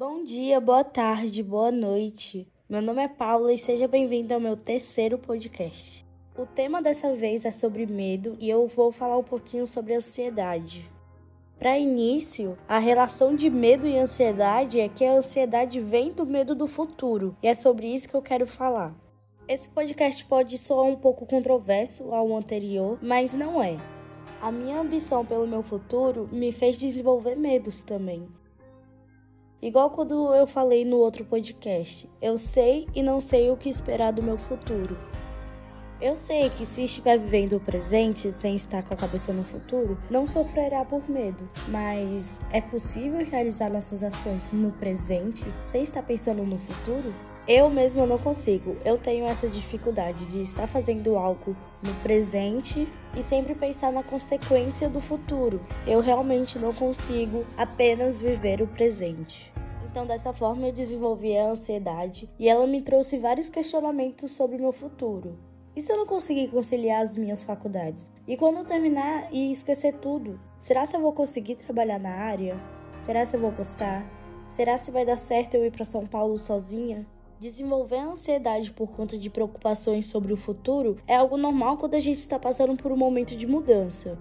Bom dia, boa tarde, boa noite. Meu nome é Paula e seja bem-vindo ao meu terceiro podcast. O tema dessa vez é sobre medo e eu vou falar um pouquinho sobre ansiedade. Para início, a relação de medo e ansiedade é que a ansiedade vem do medo do futuro, e é sobre isso que eu quero falar. Esse podcast pode soar um pouco controverso ao anterior, mas não é. A minha ambição pelo meu futuro me fez desenvolver medos também. Igual quando eu falei no outro podcast, eu sei e não sei o que esperar do meu futuro. Eu sei que se estiver vivendo o presente sem estar com a cabeça no futuro, não sofrerá por medo, mas é possível realizar nossas ações no presente sem estar pensando no futuro? Eu mesma não consigo. Eu tenho essa dificuldade de estar fazendo algo no presente e sempre pensar na consequência do futuro. Eu realmente não consigo apenas viver o presente. Então, dessa forma, eu desenvolvi a ansiedade e ela me trouxe vários questionamentos sobre meu futuro. E se eu não conseguir conciliar as minhas faculdades? E quando eu terminar e esquecer tudo? Será se eu vou conseguir trabalhar na área? Será se eu vou gostar? Será se vai dar certo eu ir para São Paulo sozinha? Desenvolver ansiedade por conta de preocupações sobre o futuro é algo normal quando a gente está passando por um momento de mudança.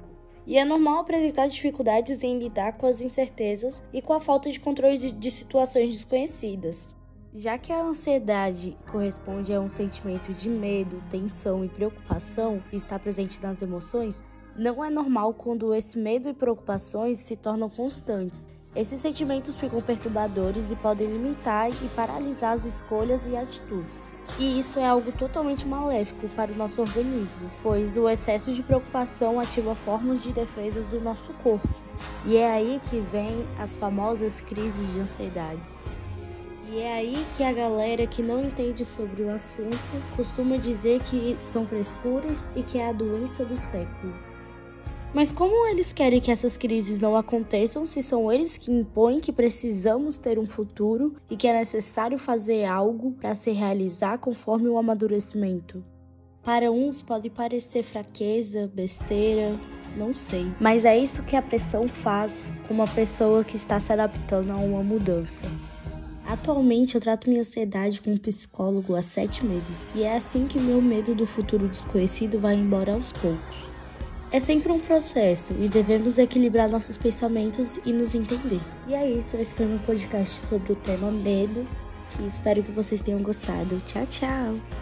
E é normal apresentar dificuldades em lidar com as incertezas e com a falta de controle de, de situações desconhecidas. Já que a ansiedade corresponde a um sentimento de medo, tensão e preocupação e está presente nas emoções, não é normal quando esse medo e preocupações se tornam constantes. Esses sentimentos ficam perturbadores e podem limitar e paralisar as escolhas e atitudes. E isso é algo totalmente maléfico para o nosso organismo, pois o excesso de preocupação ativa formas de defesas do nosso corpo. E é aí que vem as famosas crises de ansiedades. E é aí que a galera que não entende sobre o assunto costuma dizer que são frescuras e que é a doença do século. Mas como eles querem que essas crises não aconteçam se são eles que impõem que precisamos ter um futuro e que é necessário fazer algo para se realizar conforme o amadurecimento? Para uns pode parecer fraqueza, besteira, não sei. Mas é isso que a pressão faz com uma pessoa que está se adaptando a uma mudança. Atualmente eu trato minha ansiedade com um psicólogo há sete meses e é assim que meu medo do futuro desconhecido vai embora aos poucos. É sempre um processo e devemos equilibrar nossos pensamentos e nos entender. E é isso, esse foi meu podcast sobre o tema medo e espero que vocês tenham gostado. Tchau, tchau!